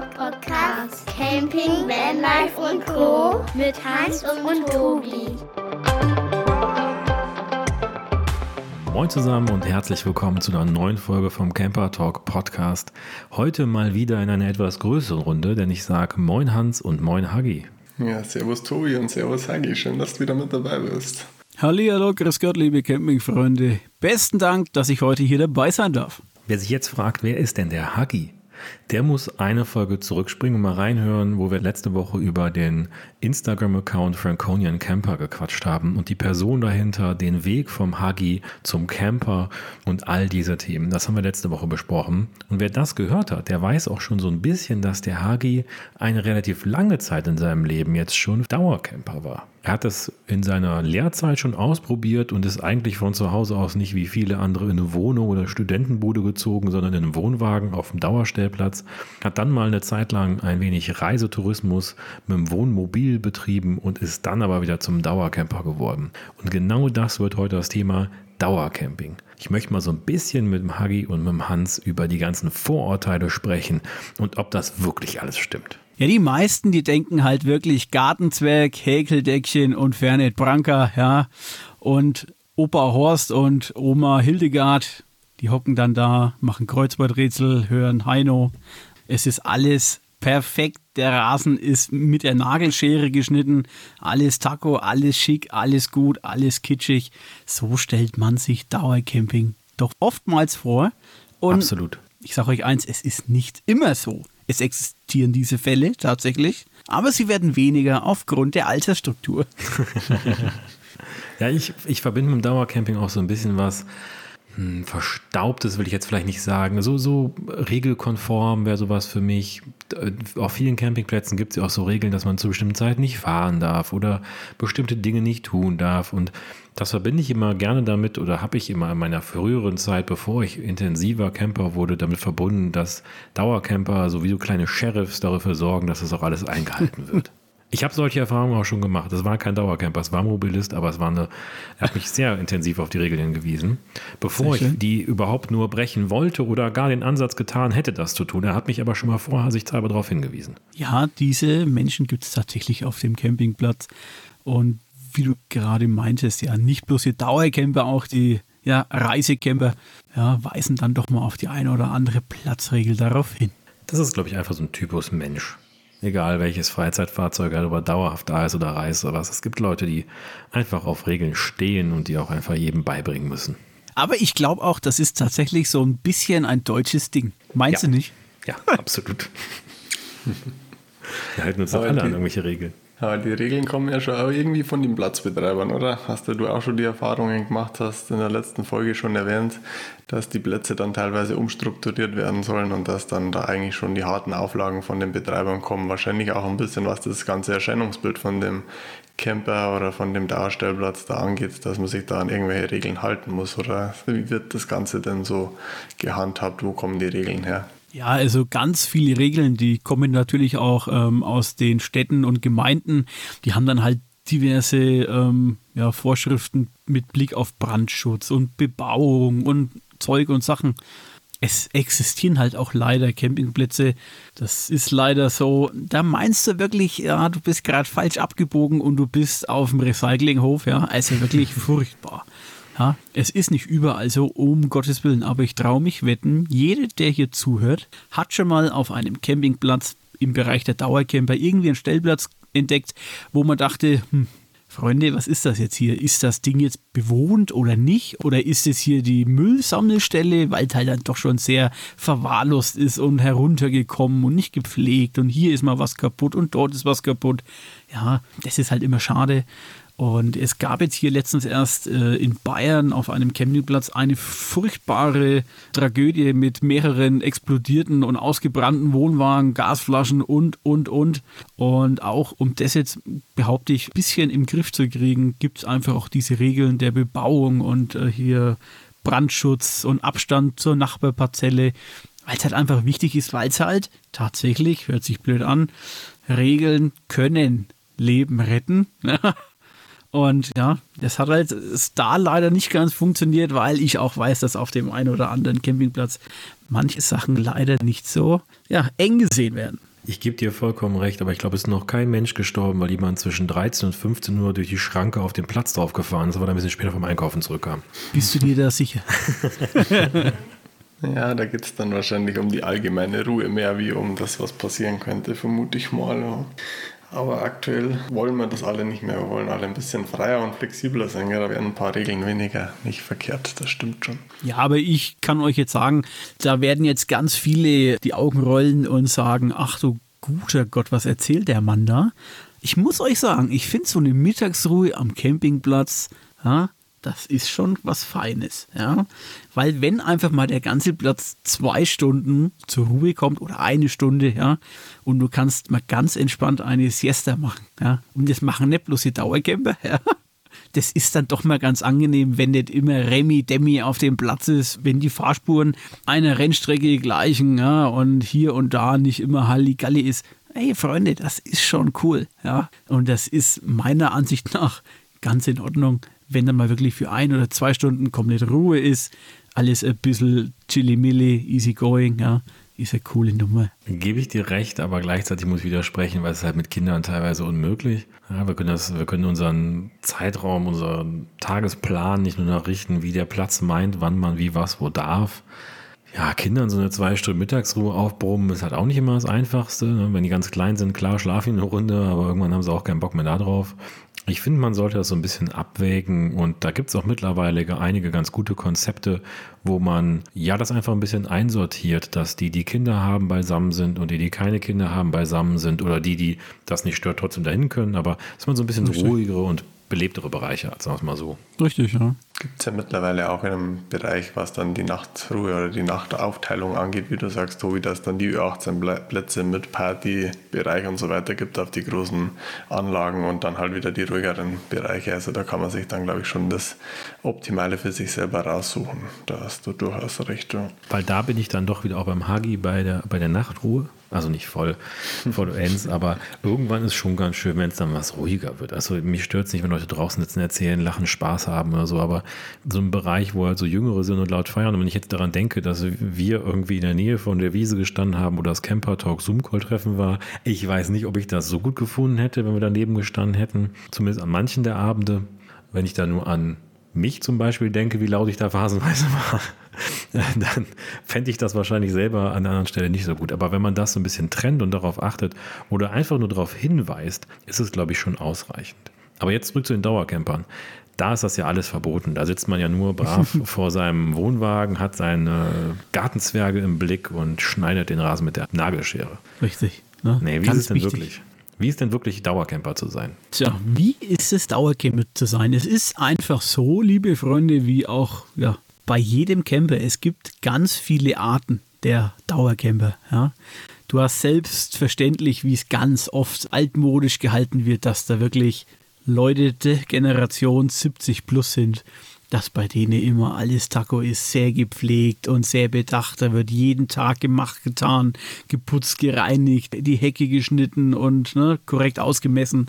Podcast. Camping, Vanlife und Co. Mit Hans und Tobi. Moin zusammen und herzlich willkommen zu einer neuen Folge vom Camper Talk Podcast. Heute mal wieder in einer etwas größeren Runde, denn ich sage Moin Hans und Moin Hagi. Ja, servus Tobi und servus Hagi. Schön, dass du wieder mit dabei bist. Hallihallo, grüß Gott, liebe Campingfreunde. Besten Dank, dass ich heute hier dabei sein darf. Wer sich jetzt fragt, wer ist denn der Hagi? Der muss eine Folge zurückspringen und mal reinhören, wo wir letzte Woche über den Instagram-Account Franconian Camper gequatscht haben und die Person dahinter, den Weg vom Huggy zum Camper und all diese Themen. Das haben wir letzte Woche besprochen. Und wer das gehört hat, der weiß auch schon so ein bisschen, dass der Huggy eine relativ lange Zeit in seinem Leben jetzt schon Dauercamper war. Er hat es in seiner Lehrzeit schon ausprobiert und ist eigentlich von zu Hause aus nicht wie viele andere in eine Wohnung oder Studentenbude gezogen, sondern in einen Wohnwagen auf dem Dauerstellplatz. Hat dann mal eine Zeit lang ein wenig Reisetourismus mit dem Wohnmobil betrieben und ist dann aber wieder zum Dauercamper geworden. Und genau das wird heute das Thema Dauercamping. Ich möchte mal so ein bisschen mit dem Hagi und mit dem Hans über die ganzen Vorurteile sprechen und ob das wirklich alles stimmt. Ja, die meisten, die denken halt wirklich Gartenzwerg, Häkeldeckchen und Fernet Branca, ja. Und Opa Horst und Oma Hildegard, die hocken dann da, machen Kreuzworträtsel, hören Heino. Es ist alles perfekt. Der Rasen ist mit der Nagelschere geschnitten. Alles Taco, alles schick, alles gut, alles kitschig. So stellt man sich Dauercamping doch oftmals vor. Und Absolut. Ich sage euch eins, es ist nicht immer so. Es existieren diese Fälle tatsächlich, aber sie werden weniger aufgrund der Altersstruktur. ja, ich, ich verbinde mit dem Dauercamping auch so ein bisschen was hm, Verstaubtes, will ich jetzt vielleicht nicht sagen. So, so regelkonform wäre sowas für mich. Auf vielen Campingplätzen gibt es ja auch so Regeln, dass man zu bestimmten Zeiten nicht fahren darf oder bestimmte Dinge nicht tun darf. Und das verbinde ich immer gerne damit oder habe ich immer in meiner früheren Zeit, bevor ich intensiver Camper wurde, damit verbunden, dass Dauercamper so wie so kleine Sheriffs dafür sorgen, dass das auch alles eingehalten wird. Ich habe solche Erfahrungen auch schon gemacht. Das war kein Dauercamper, es war Mobilist, aber es war eine, er hat mich sehr intensiv auf die Regeln hingewiesen. Bevor ich die überhaupt nur brechen wollte oder gar den Ansatz getan hätte, das zu tun. Er hat mich aber schon mal vorsichtshalber darauf hingewiesen. Ja, diese Menschen gibt es tatsächlich auf dem Campingplatz. Und wie du gerade meintest, ja, nicht bloß die Dauercamper, auch die ja, Reisecamper ja, weisen dann doch mal auf die eine oder andere Platzregel darauf hin. Das ist, glaube ich, einfach so ein Typus Mensch. Egal welches Freizeitfahrzeug halt über dauerhaft da ist oder reist oder was. Es gibt Leute, die einfach auf Regeln stehen und die auch einfach jedem beibringen müssen. Aber ich glaube auch, das ist tatsächlich so ein bisschen ein deutsches Ding. Meinst ja. du nicht? Ja, absolut. Wir halten uns doch alle an irgendwelche Regeln. Ja, die Regeln kommen ja schon auch irgendwie von den Platzbetreibern, oder? Hast du auch schon die Erfahrungen gemacht, hast in der letzten Folge schon erwähnt, dass die Plätze dann teilweise umstrukturiert werden sollen und dass dann da eigentlich schon die harten Auflagen von den Betreibern kommen. Wahrscheinlich auch ein bisschen, was das ganze Erscheinungsbild von dem Camper oder von dem Darstellplatz da angeht, dass man sich da an irgendwelche Regeln halten muss. Oder wie wird das Ganze denn so gehandhabt? Wo kommen die Regeln her? Ja, also ganz viele Regeln, die kommen natürlich auch ähm, aus den Städten und Gemeinden. Die haben dann halt diverse ähm, ja, Vorschriften mit Blick auf Brandschutz und Bebauung und Zeug und Sachen. Es existieren halt auch leider Campingplätze. Das ist leider so. Da meinst du wirklich, ja, du bist gerade falsch abgebogen und du bist auf dem Recyclinghof, ja. Also wirklich furchtbar. Ja, es ist nicht überall so, um Gottes Willen, aber ich traue mich wetten, jeder, der hier zuhört, hat schon mal auf einem Campingplatz im Bereich der Dauercamper irgendwie einen Stellplatz entdeckt, wo man dachte, hm, Freunde, was ist das jetzt hier? Ist das Ding jetzt bewohnt oder nicht? Oder ist es hier die Müllsammelstelle, weil es halt dann doch schon sehr verwahrlost ist und heruntergekommen und nicht gepflegt und hier ist mal was kaputt und dort ist was kaputt. Ja, das ist halt immer schade. Und es gab jetzt hier letztens erst äh, in Bayern auf einem Campingplatz eine furchtbare Tragödie mit mehreren explodierten und ausgebrannten Wohnwagen, Gasflaschen und, und, und. Und auch um das jetzt, behaupte ich, ein bisschen im Griff zu kriegen, gibt es einfach auch diese Regeln der Bebauung und äh, hier Brandschutz und Abstand zur Nachbarparzelle, weil es halt einfach wichtig ist, weil es halt tatsächlich, hört sich blöd an, Regeln können Leben retten. Und ja, das hat halt da leider nicht ganz funktioniert, weil ich auch weiß, dass auf dem einen oder anderen Campingplatz manche Sachen leider nicht so ja, eng gesehen werden. Ich gebe dir vollkommen recht, aber ich glaube, es ist noch kein Mensch gestorben, weil jemand zwischen 13 und 15 Uhr durch die Schranke auf den Platz draufgefahren ist, aber dann ein bisschen später vom Einkaufen zurückkam. Bist du dir da sicher? ja, da geht es dann wahrscheinlich um die allgemeine Ruhe mehr wie um das, was passieren könnte, vermute ich mal. Aber aktuell wollen wir das alle nicht mehr. Wir wollen alle ein bisschen freier und flexibler sein. da werden ein paar Regeln weniger. Nicht verkehrt, das stimmt schon. Ja, aber ich kann euch jetzt sagen, da werden jetzt ganz viele die Augen rollen und sagen, ach du guter Gott, was erzählt der Mann da? Ich muss euch sagen, ich finde so eine Mittagsruhe am Campingplatz, ja, das ist schon was Feines, ja. Weil wenn einfach mal der ganze Platz zwei Stunden zur Ruhe kommt oder eine Stunde, ja, und du kannst mal ganz entspannt eine Siesta machen, ja. Und das machen nicht bloß die Dauercamper, ja. Das ist dann doch mal ganz angenehm, wenn nicht immer Remi Demi auf dem Platz ist, wenn die Fahrspuren einer Rennstrecke gleichen, ja, und hier und da nicht immer Halligalli ist. Hey Freunde, das ist schon cool, ja. Und das ist meiner Ansicht nach ganz in Ordnung wenn dann mal wirklich für ein oder zwei Stunden komplett Ruhe ist, alles ein bisschen chilly-milly, easy going, ja, ist eine coole Nummer. Gebe ich dir recht, aber gleichzeitig muss ich widersprechen, weil es halt mit Kindern teilweise unmöglich. Ja, wir können das, wir können unseren Zeitraum, unseren Tagesplan nicht nur nachrichten, wie der Platz meint, wann man wie was wo darf. Ja, Kindern so eine zwei Stunden Mittagsruhe aufbrummen ist halt auch nicht immer das Einfachste. Ne? Wenn die ganz klein sind, klar, schlafen eine Runde, aber irgendwann haben sie auch keinen Bock mehr da drauf. Ich finde, man sollte das so ein bisschen abwägen und da gibt es auch mittlerweile einige ganz gute Konzepte, wo man ja das einfach ein bisschen einsortiert, dass die, die Kinder haben, beisammen sind und die, die keine Kinder haben, beisammen sind oder die, die das nicht stört, trotzdem dahin können, aber dass man so ein bisschen ruhigere und belebtere Bereiche hat, sagen wir es mal so. Richtig, ja. Gibt es ja mittlerweile auch in einem Bereich, was dann die Nachtruhe oder die Nachtaufteilung angeht, wie du sagst, Tobi, dass dann die 18 Plätze mit Partybereich und so weiter gibt auf die großen Anlagen und dann halt wieder die ruhigeren Bereiche. Also da kann man sich dann, glaube ich, schon das Optimale für sich selber raussuchen. Da hast du durchaus recht. Weil da bin ich dann doch wieder auch beim Hagi bei der, bei der Nachtruhe also nicht voll vollends, aber irgendwann ist schon ganz schön, wenn es dann was ruhiger wird. Also mich stört es nicht, wenn Leute draußen sitzen, erzählen, lachen, Spaß haben oder so, aber so ein Bereich, wo halt so Jüngere sind und laut feiern und wenn ich jetzt daran denke, dass wir irgendwie in der Nähe von der Wiese gestanden haben, wo das Camper Talk Zoom Call Treffen war, ich weiß nicht, ob ich das so gut gefunden hätte, wenn wir daneben gestanden hätten. Zumindest an manchen der Abende, wenn ich da nur an mich zum Beispiel denke, wie laut ich da phasenweise war, dann fände ich das wahrscheinlich selber an einer anderen Stelle nicht so gut. Aber wenn man das so ein bisschen trennt und darauf achtet oder einfach nur darauf hinweist, ist es, glaube ich, schon ausreichend. Aber jetzt zurück zu den Dauercampern. Da ist das ja alles verboten. Da sitzt man ja nur brav vor seinem Wohnwagen, hat seine Gartenzwerge im Blick und schneidet den Rasen mit der Nagelschere. Richtig. Ne? Nee, wie Ganz ist es denn wichtig. wirklich? Wie ist denn wirklich Dauercamper zu sein? Tja, wie ist es Dauercamper zu sein? Es ist einfach so, liebe Freunde, wie auch ja, bei jedem Camper. Es gibt ganz viele Arten der Dauercamper. Ja. Du hast selbstverständlich, wie es ganz oft altmodisch gehalten wird, dass da wirklich Leute der Generation 70 plus sind dass bei denen immer alles Taco ist, sehr gepflegt und sehr bedacht. Da wird jeden Tag gemacht, getan, geputzt, gereinigt, die Hecke geschnitten und ne, korrekt ausgemessen.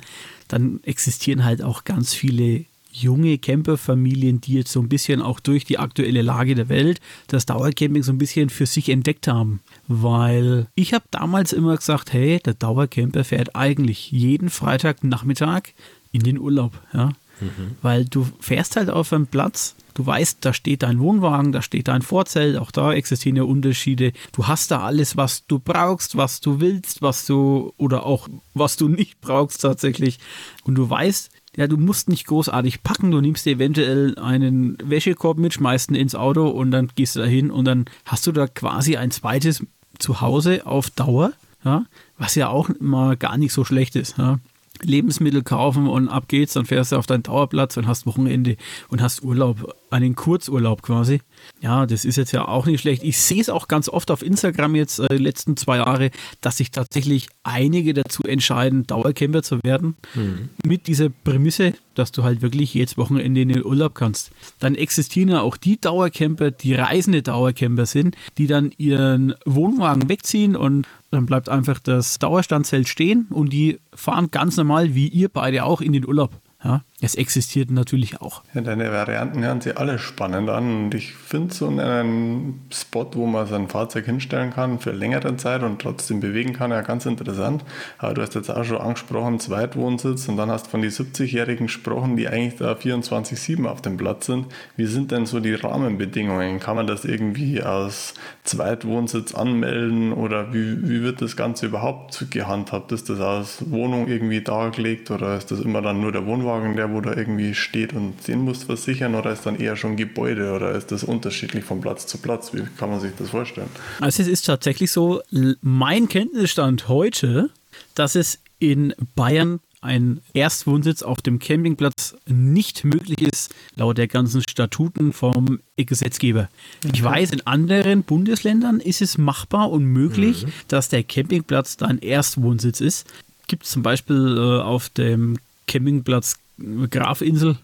Dann existieren halt auch ganz viele junge Camperfamilien, die jetzt so ein bisschen auch durch die aktuelle Lage der Welt das Dauercamping so ein bisschen für sich entdeckt haben. Weil ich habe damals immer gesagt, hey, der Dauercamper fährt eigentlich jeden Freitagnachmittag in den Urlaub. Ja? Mhm. Weil du fährst halt auf einem Platz, du weißt, da steht dein Wohnwagen, da steht dein Vorzelt, auch da existieren ja Unterschiede. Du hast da alles, was du brauchst, was du willst, was du oder auch was du nicht brauchst tatsächlich. Und du weißt, ja, du musst nicht großartig packen, du nimmst dir eventuell einen Wäschekorb mit, schmeißt ihn ins Auto und dann gehst du da hin und dann hast du da quasi ein zweites Zuhause auf Dauer, ja, was ja auch mal gar nicht so schlecht ist. Ja. Lebensmittel kaufen und ab geht's, dann fährst du auf deinen Dauerplatz und hast Wochenende und hast Urlaub, einen Kurzurlaub quasi. Ja, das ist jetzt ja auch nicht schlecht. Ich sehe es auch ganz oft auf Instagram jetzt äh, die letzten zwei Jahre, dass sich tatsächlich einige dazu entscheiden, Dauercamper zu werden. Mhm. Mit dieser Prämisse, dass du halt wirklich jedes Wochenende in den Urlaub kannst. Dann existieren ja auch die Dauercamper, die reisende Dauercamper sind, die dann ihren Wohnwagen wegziehen und dann bleibt einfach das Dauerstandzelt stehen und die fahren ganz normal, wie ihr beide auch, in den Urlaub. Ja, es existiert natürlich auch. Ja, deine Varianten hören sich alle spannend an und ich finde so einen Spot, wo man sein Fahrzeug hinstellen kann für längere Zeit und trotzdem bewegen kann, ja ganz interessant. Aber du hast jetzt auch schon angesprochen, Zweitwohnsitz und dann hast von den 70-Jährigen gesprochen, die eigentlich da 24-7 auf dem Platz sind. Wie sind denn so die Rahmenbedingungen? Kann man das irgendwie als Zweitwohnsitz anmelden oder wie, wie wird das Ganze überhaupt gehandhabt? Ist das als Wohnung irgendwie dargelegt oder ist das immer dann nur der Wohnwagen, der wo da irgendwie steht und den muss versichern oder ist dann eher schon Gebäude oder ist das unterschiedlich von Platz zu Platz? Wie kann man sich das vorstellen? Also es ist tatsächlich so, mein Kenntnisstand heute, dass es in Bayern ein Erstwohnsitz auf dem Campingplatz nicht möglich ist, laut der ganzen Statuten vom Gesetzgeber. Mhm. Ich weiß, in anderen Bundesländern ist es machbar und möglich, mhm. dass der Campingplatz da ein Erstwohnsitz ist. Gibt es zum Beispiel äh, auf dem Campingplatz Grafinsel,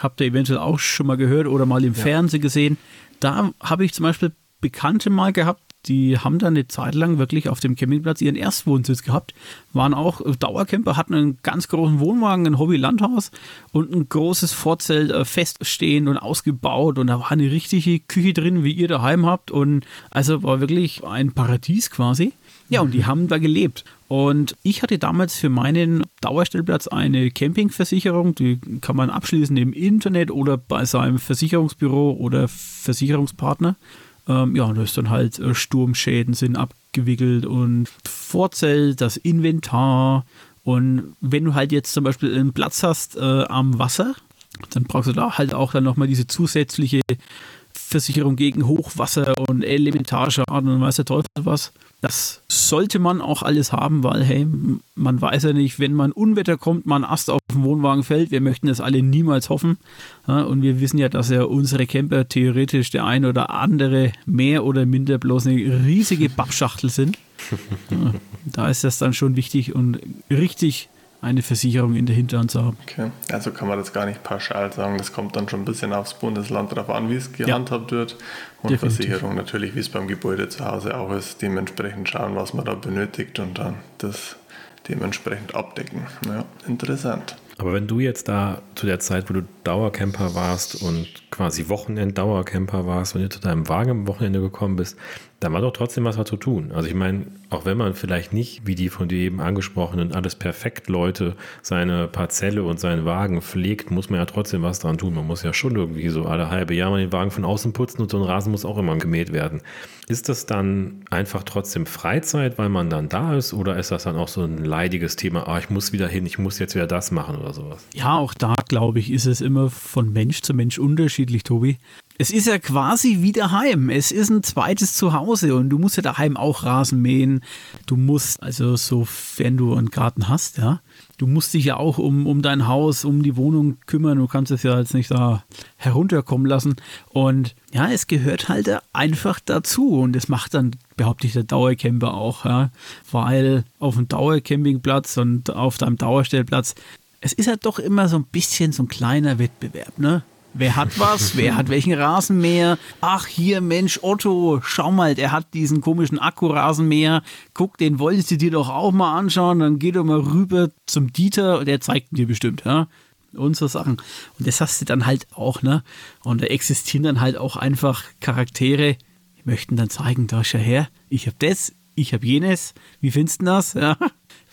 habt ihr eventuell auch schon mal gehört oder mal im ja. Fernsehen gesehen. Da habe ich zum Beispiel Bekannte mal gehabt, die haben dann eine Zeit lang wirklich auf dem Campingplatz ihren Erstwohnsitz gehabt, waren auch Dauercamper, hatten einen ganz großen Wohnwagen, ein Hobby-Landhaus und ein großes Vorzelt äh, feststehend und ausgebaut und da war eine richtige Küche drin, wie ihr daheim habt und also war wirklich ein Paradies quasi. Ja, und die haben da gelebt. Und ich hatte damals für meinen Dauerstellplatz eine Campingversicherung, die kann man abschließen im Internet oder bei seinem Versicherungsbüro oder Versicherungspartner. Ähm, ja, und da ist dann halt äh, Sturmschäden sind abgewickelt und Vorzelt, das Inventar. Und wenn du halt jetzt zum Beispiel einen Platz hast äh, am Wasser, dann brauchst du da halt auch dann nochmal diese zusätzliche Versicherung gegen Hochwasser und Elementarschaden und weiß der Teufel was. Das sollte man auch alles haben, weil, hey, man weiß ja nicht, wenn man Unwetter kommt, man Ast auf den Wohnwagen fällt. Wir möchten das alle niemals hoffen. und wir wissen ja, dass ja unsere Camper theoretisch der ein oder andere mehr oder minder bloß eine riesige Pappschachtel sind. da ist das dann schon wichtig und richtig eine Versicherung in der Hinterhand zu haben. Okay, also kann man das gar nicht pauschal sagen. Das kommt dann schon ein bisschen aufs Bundesland darauf an, wie es gehandhabt ja. wird. Und Definitiv. Versicherung natürlich, wie es beim Gebäude zu Hause auch ist, dementsprechend schauen, was man da benötigt und dann das dementsprechend abdecken. Ja, interessant. Aber wenn du jetzt da zu der Zeit, wo du Dauercamper warst und quasi Wochenend-Dauercamper warst und du zu deinem Wagen am Wochenende gekommen bist, da war doch trotzdem was zu tun. Also ich meine, auch wenn man vielleicht nicht, wie die von dir eben angesprochenen, alles perfekt Leute, seine Parzelle und seinen Wagen pflegt, muss man ja trotzdem was dran tun. Man muss ja schon irgendwie so alle halbe Jahr mal den Wagen von außen putzen und so ein Rasen muss auch immer gemäht werden. Ist das dann einfach trotzdem Freizeit, weil man dann da ist oder ist das dann auch so ein leidiges Thema, ah, ich muss wieder hin, ich muss jetzt wieder das machen oder sowas? Ja, auch da glaube ich, ist es immer von Mensch zu Mensch unterschiedlich, Tobi. Es ist ja quasi wie daheim. Es ist ein zweites Zuhause und du musst ja daheim auch Rasen mähen. Du musst, also sofern du einen Garten hast, ja, du musst dich ja auch um, um dein Haus, um die Wohnung kümmern. Du kannst es ja jetzt nicht da herunterkommen lassen. Und ja, es gehört halt einfach dazu. Und das macht dann, behaupte ich, der Dauercamper auch, ja. Weil auf dem Dauercampingplatz und auf deinem Dauerstellplatz, es ist ja doch immer so ein bisschen so ein kleiner Wettbewerb, ne? Wer hat was? Wer hat welchen Rasenmäher? Ach, hier, Mensch, Otto, schau mal, der hat diesen komischen Akkurasenmäher. Guck, den wolltest du dir doch auch mal anschauen. Dann geh doch mal rüber zum Dieter, der zeigt dir bestimmt, ja. Und so Sachen. Und das hast du dann halt auch, ne? Und da existieren dann halt auch einfach Charaktere, die möchten dann zeigen, da schau her, ich hab das, ich hab jenes. Wie findest du das? Ja.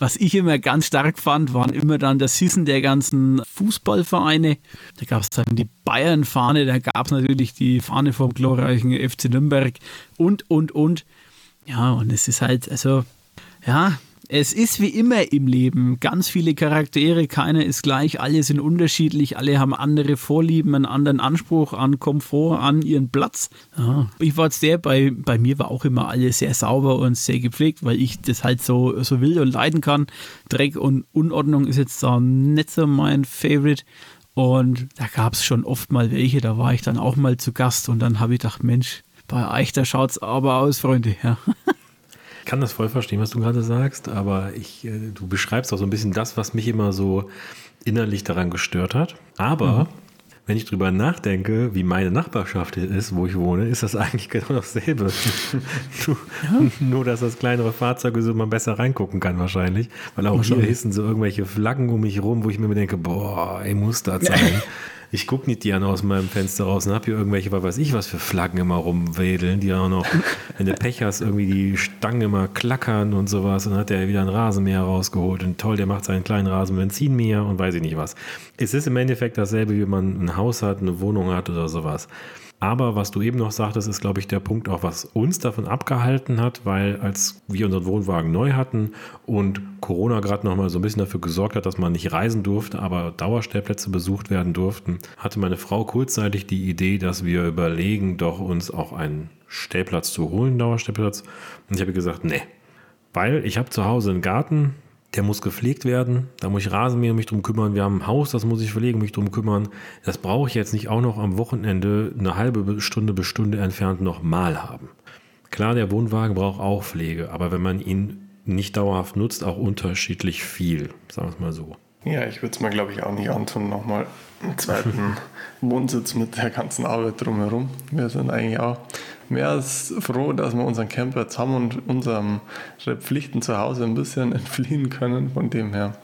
Was ich immer ganz stark fand, waren immer dann das Hissen der ganzen Fußballvereine. Da gab es dann die Bayern-Fahne, da gab es natürlich die Fahne vom glorreichen FC Nürnberg und, und, und. Ja, und es ist halt, also, ja, es ist wie immer im Leben. Ganz viele Charaktere, keiner ist gleich, alle sind unterschiedlich, alle haben andere Vorlieben, einen anderen Anspruch an Komfort, an ihren Platz. Ja. Ich war jetzt der, bei, bei mir war auch immer alles sehr sauber und sehr gepflegt, weil ich das halt so, so will und leiden kann. Dreck und Unordnung ist jetzt da nicht so mein Favorite. Und da gab es schon oft mal welche, da war ich dann auch mal zu Gast und dann habe ich gedacht, Mensch, bei euch, da schaut es aber aus, Freunde. Ja. Ich kann das voll verstehen, was du gerade sagst, aber ich, äh, du beschreibst auch so ein bisschen das, was mich immer so innerlich daran gestört hat. Aber mhm. wenn ich drüber nachdenke, wie meine Nachbarschaft ist, wo ich wohne, ist das eigentlich genau dasselbe. nur, ja. nur, dass das kleinere Fahrzeuge so mal besser reingucken kann wahrscheinlich. Weil auch hier hissen so irgendwelche Flaggen um mich rum, wo ich mir denke, boah, ey, muss da sein. Ich gucke nicht gerne aus meinem Fenster raus und habe hier irgendwelche, was weiß ich, was für Flaggen immer rumwedeln, die auch noch, wenn du Pech hast, irgendwie die Stangen immer klackern und sowas. Und dann hat er wieder ein Rasenmäher rausgeholt und toll, der macht seinen kleinen Rasenbenzinmäher und weiß ich nicht was. Es ist im Endeffekt dasselbe, wie man ein Haus hat, eine Wohnung hat oder sowas. Aber was du eben noch sagtest, ist, glaube ich, der Punkt auch, was uns davon abgehalten hat, weil als wir unseren Wohnwagen neu hatten und Corona gerade noch mal so ein bisschen dafür gesorgt hat, dass man nicht reisen durfte, aber Dauerstellplätze besucht werden durften, hatte meine Frau kurzzeitig die Idee, dass wir überlegen, doch uns auch einen Stellplatz zu holen, Dauerstellplatz. Und ich habe gesagt, nee, weil ich habe zu Hause einen Garten, der muss gepflegt werden. Da muss ich Rasenmäher mich drum kümmern. Wir haben ein Haus, das muss ich verlegen, mich drum kümmern. Das brauche ich jetzt nicht auch noch am Wochenende eine halbe Stunde bis Stunde entfernt nochmal haben. Klar, der Wohnwagen braucht auch Pflege, aber wenn man ihn nicht dauerhaft nutzt, auch unterschiedlich viel, sagen wir es mal so. Ja, ich würde es mir, glaube ich, auch nicht antun, nochmal einen zweiten Wohnsitz mit der ganzen Arbeit drumherum. Wir sind eigentlich auch mehr als froh, dass wir unseren Camper jetzt haben und unseren Pflichten zu Hause ein bisschen entfliehen können. Von dem her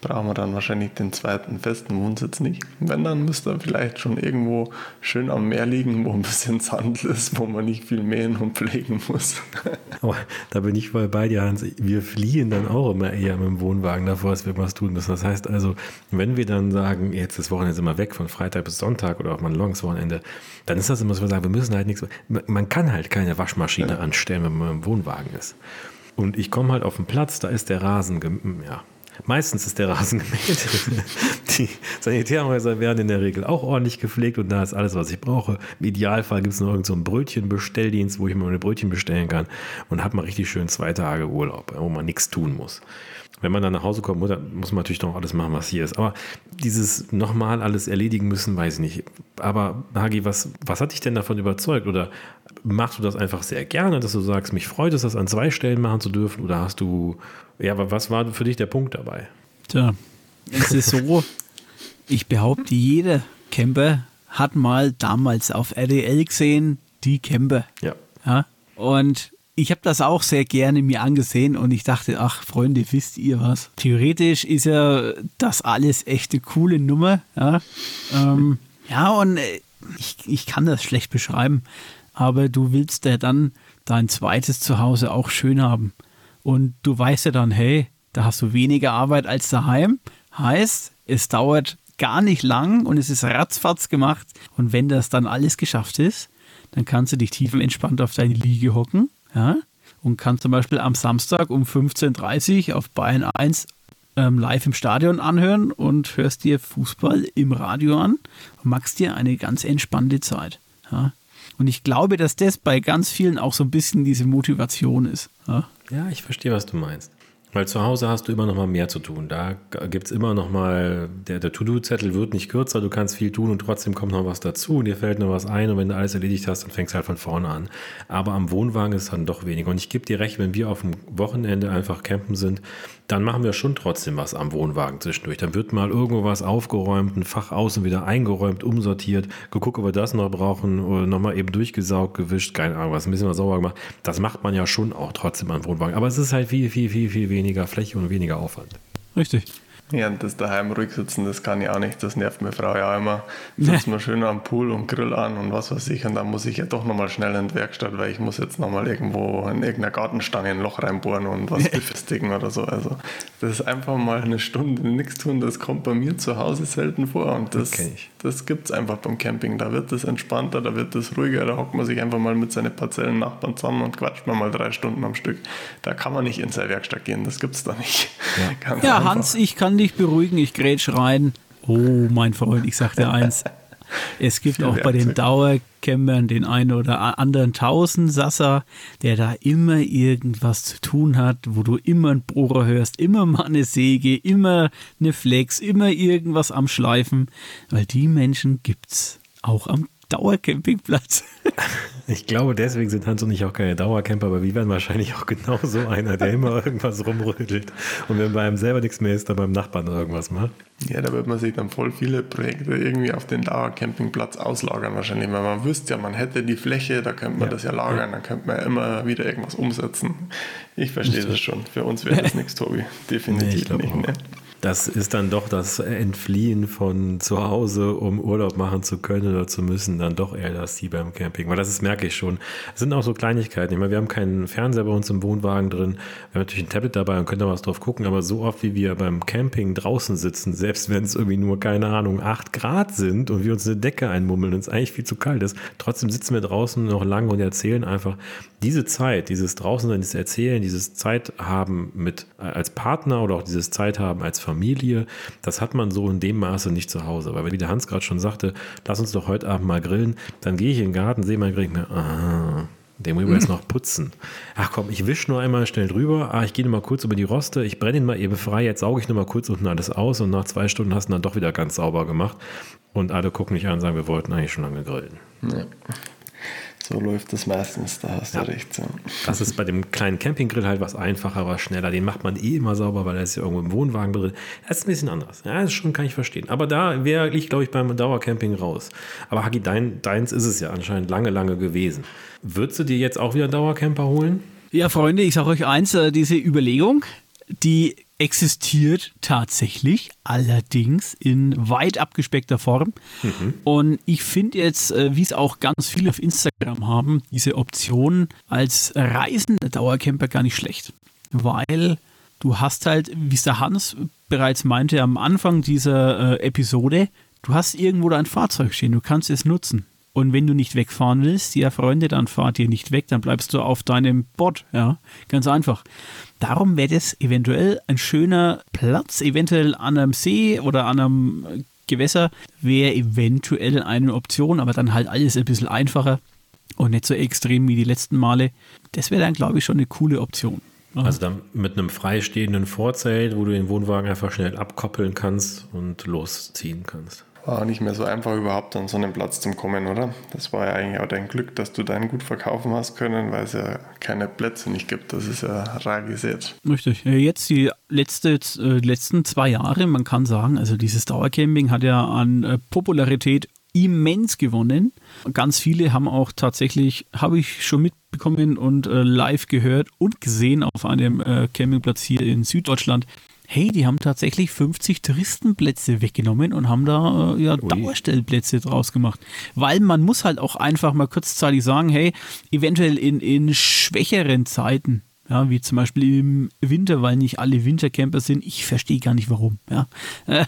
brauchen wir dann wahrscheinlich den zweiten festen Wohnsitz nicht. Wenn, dann müsste er vielleicht schon irgendwo schön am Meer liegen, wo ein bisschen Sand ist, wo man nicht viel mähen und pflegen muss. Aber da bin ich voll bei dir, Hans. Wir fliehen dann auch immer eher mit dem Wohnwagen davor, als wir was tun müssen. Das heißt also, wenn wir dann sagen, jetzt das Wochenende sind wir weg, von Freitag bis Sonntag oder auch mal ein langes Wochenende, dann ist das immer so, wir sagen, wir müssen halt nichts, man kann halt keine Waschmaschine ja. anstellen, wenn man im Wohnwagen ist. Und ich komme halt auf den Platz, da ist der Rasen, ja, Meistens ist der Rasen gemäht. Die Sanitärhäuser werden in der Regel auch ordentlich gepflegt und da ist alles, was ich brauche. Im Idealfall gibt es noch irgendeinen so Brötchenbestelldienst, wo ich mir meine Brötchen bestellen kann und habe mal richtig schön zwei Tage Urlaub, wo man nichts tun muss. Wenn man dann nach Hause kommt, muss man natürlich noch alles machen, was hier ist. Aber dieses nochmal alles erledigen müssen, weiß ich nicht. Aber Hagi, was, was hat dich denn davon überzeugt? Oder machst du das einfach sehr gerne, dass du sagst, mich freut es, das an zwei Stellen machen zu dürfen? Oder hast du, ja, aber was war für dich der Punkt dabei? Tja, es ist so, ich behaupte, jeder Camper hat mal damals auf RDL gesehen, die Camper. Ja. ja? Und ich habe das auch sehr gerne mir angesehen und ich dachte, ach Freunde, wisst ihr was? Theoretisch ist ja das alles echte coole Nummer. Ja, ähm, ja und äh, ich, ich kann das schlecht beschreiben, aber du willst ja dann dein zweites Zuhause auch schön haben. Und du weißt ja dann, hey, da hast du weniger Arbeit als daheim. Heißt, es dauert gar nicht lang und es ist ratzfatz gemacht. Und wenn das dann alles geschafft ist, dann kannst du dich tiefenentspannt auf deine Liege hocken ja, und kannst zum Beispiel am Samstag um 15.30 Uhr auf Bayern 1 ähm, live im Stadion anhören und hörst dir Fußball im Radio an und machst dir eine ganz entspannte Zeit. Ja. Und ich glaube, dass das bei ganz vielen auch so ein bisschen diese Motivation ist. Ja, ja ich verstehe, was du meinst. Weil zu Hause hast du immer noch mal mehr zu tun. Da gibt es immer noch mal, der, der To-Do-Zettel wird nicht kürzer, du kannst viel tun und trotzdem kommt noch was dazu und dir fällt noch was ein und wenn du alles erledigt hast, dann fängst du halt von vorne an. Aber am Wohnwagen ist dann doch weniger. Und ich gebe dir recht, wenn wir auf dem Wochenende einfach campen sind, dann machen wir schon trotzdem was am Wohnwagen zwischendurch. Dann wird mal irgendwo was aufgeräumt, ein Fach außen wieder eingeräumt, umsortiert, geguckt, ob wir das noch brauchen oder nochmal eben durchgesaugt, gewischt, keine Ahnung, was ein bisschen was sauber gemacht. Das macht man ja schon auch trotzdem am Wohnwagen. Aber es ist halt viel, viel, viel, viel weniger Fläche und weniger Aufwand. Richtig. Ja, das daheim ruhig sitzen, das kann ich auch nicht. Das nervt meine Frau ja immer. Sitzen wir schön am Pool und Grill an und was weiß ich. Und dann muss ich ja doch nochmal schnell in die Werkstatt, weil ich muss jetzt nochmal irgendwo in irgendeiner Gartenstange ein Loch reinbohren und was befestigen oder so. Also das ist einfach mal eine Stunde nichts tun. Das kommt bei mir zu Hause selten vor. Und das, das, das gibt es einfach beim Camping. Da wird es entspannter, da wird es ruhiger. Da hockt man sich einfach mal mit seinen Parzellen-Nachbarn zusammen und quatscht man mal drei Stunden am Stück. Da kann man nicht in seine Werkstatt gehen. Das gibt es da nicht. Ja, ja Hans, ich kann dich beruhigen, ich grätsch rein. Oh, mein Freund, ich sag dir eins. Es gibt auch bei den Dauercampern den einen oder anderen Tausendsasser, der da immer irgendwas zu tun hat, wo du immer einen Bohrer hörst, immer mal eine Säge, immer eine Flex, immer irgendwas am Schleifen, weil die Menschen gibt's auch am Dauercampingplatz. Ich glaube, deswegen sind Hans und ich auch keine Dauercamper, aber wir werden wahrscheinlich auch genau so einer, der immer irgendwas rumrüttelt. Und wenn bei einem selber nichts mehr ist, dann beim Nachbarn irgendwas macht. Ja, da wird man sich dann voll viele Projekte irgendwie auf den Dauercampingplatz auslagern wahrscheinlich, weil man wüsste ja, man hätte die Fläche, da könnte man ja. das ja lagern, dann könnte man ja immer wieder irgendwas umsetzen. Ich verstehe das schon. Für uns wäre das nichts, Tobi. Definitiv nee, nicht. Ne? Das ist dann doch das Entfliehen von zu Hause, um Urlaub machen zu können oder zu müssen, dann doch eher das Ziel beim Camping. Weil das ist, merke ich schon. Es sind auch so Kleinigkeiten. Ich meine, wir haben keinen Fernseher bei uns im Wohnwagen drin. Wir haben natürlich ein Tablet dabei und können da was drauf gucken. Aber so oft, wie wir beim Camping draußen sitzen, selbst wenn es irgendwie nur, keine Ahnung, 8 Grad sind und wir uns eine Decke einmummeln und es eigentlich viel zu kalt ist, trotzdem sitzen wir draußen noch lange und erzählen einfach diese Zeit, dieses Draußensein, dieses Erzählen, dieses Zeit haben mit als Partner oder auch dieses Zeit haben als Familie, das hat man so in dem Maße nicht zu Hause. Weil wie der Hans gerade schon sagte, lass uns doch heute Abend mal grillen, dann gehe ich in den Garten, sehe meinen Grill, ich mir, ah, den muss ich jetzt noch putzen. Ach komm, ich wische nur einmal schnell drüber. Ah, ich gehe mal kurz über die Roste. Ich brenne ihn mal eben frei. Jetzt sauge ich nur mal kurz unten alles aus. Und nach zwei Stunden hast du dann doch wieder ganz sauber gemacht. Und alle gucken mich an und sagen, wir wollten eigentlich schon lange grillen. Ja. So läuft das meistens, da hast ja. du recht. Ja. Das ist bei dem kleinen Campinggrill halt was einfacher, was schneller. Den macht man eh immer sauber, weil er ist ja irgendwo im Wohnwagen drin. Das ist ein bisschen anders. Ja, das schon kann ich verstehen. Aber da wäre ich, glaube ich, beim Dauercamping raus. Aber Hagi, dein, deins ist es ja anscheinend lange, lange gewesen. Würdest du dir jetzt auch wieder einen Dauercamper holen? Ja, Freunde, ich sage euch eins, äh, diese Überlegung, die existiert tatsächlich, allerdings in weit abgespeckter Form. Mhm. Und ich finde jetzt, äh, wie es auch ganz viele auf Instagram haben, diese Option als reisender Dauercamper gar nicht schlecht. Weil du hast halt, wie es der Hans bereits meinte am Anfang dieser äh, Episode, du hast irgendwo dein Fahrzeug stehen, du kannst es nutzen. Und wenn du nicht wegfahren willst, ja Freunde, dann fahrt ihr nicht weg, dann bleibst du auf deinem Board, ja, ganz einfach. Darum wäre das eventuell ein schöner Platz, eventuell an einem See oder an einem Gewässer, wäre eventuell eine Option, aber dann halt alles ein bisschen einfacher und nicht so extrem wie die letzten Male. Das wäre dann, glaube ich, schon eine coole Option. Also dann mit einem freistehenden Vorzelt, wo du den Wohnwagen einfach schnell abkoppeln kannst und losziehen kannst war nicht mehr so einfach überhaupt an so einen Platz zu kommen, oder? Das war ja eigentlich auch dein Glück, dass du deinen gut verkaufen hast können, weil es ja keine Plätze nicht gibt. Das ist ja rar gesät. Richtig. Jetzt die letzte, äh, letzten zwei Jahre, man kann sagen, also dieses Dauercamping hat ja an äh, Popularität immens gewonnen. Ganz viele haben auch tatsächlich, habe ich schon mitbekommen und äh, live gehört und gesehen auf einem äh, Campingplatz hier in Süddeutschland, hey, die haben tatsächlich 50 Touristenplätze weggenommen und haben da äh, ja, Dauerstellplätze draus gemacht. Weil man muss halt auch einfach mal kurzzeitig sagen, hey, eventuell in, in schwächeren Zeiten, ja, wie zum Beispiel im Winter, weil nicht alle Wintercamper sind. Ich verstehe gar nicht warum. Ja.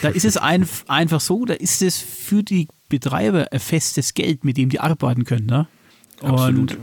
da ist es ein, einfach so, da ist es für die Betreiber ein festes Geld, mit dem die arbeiten können. Ne? Absolut. Und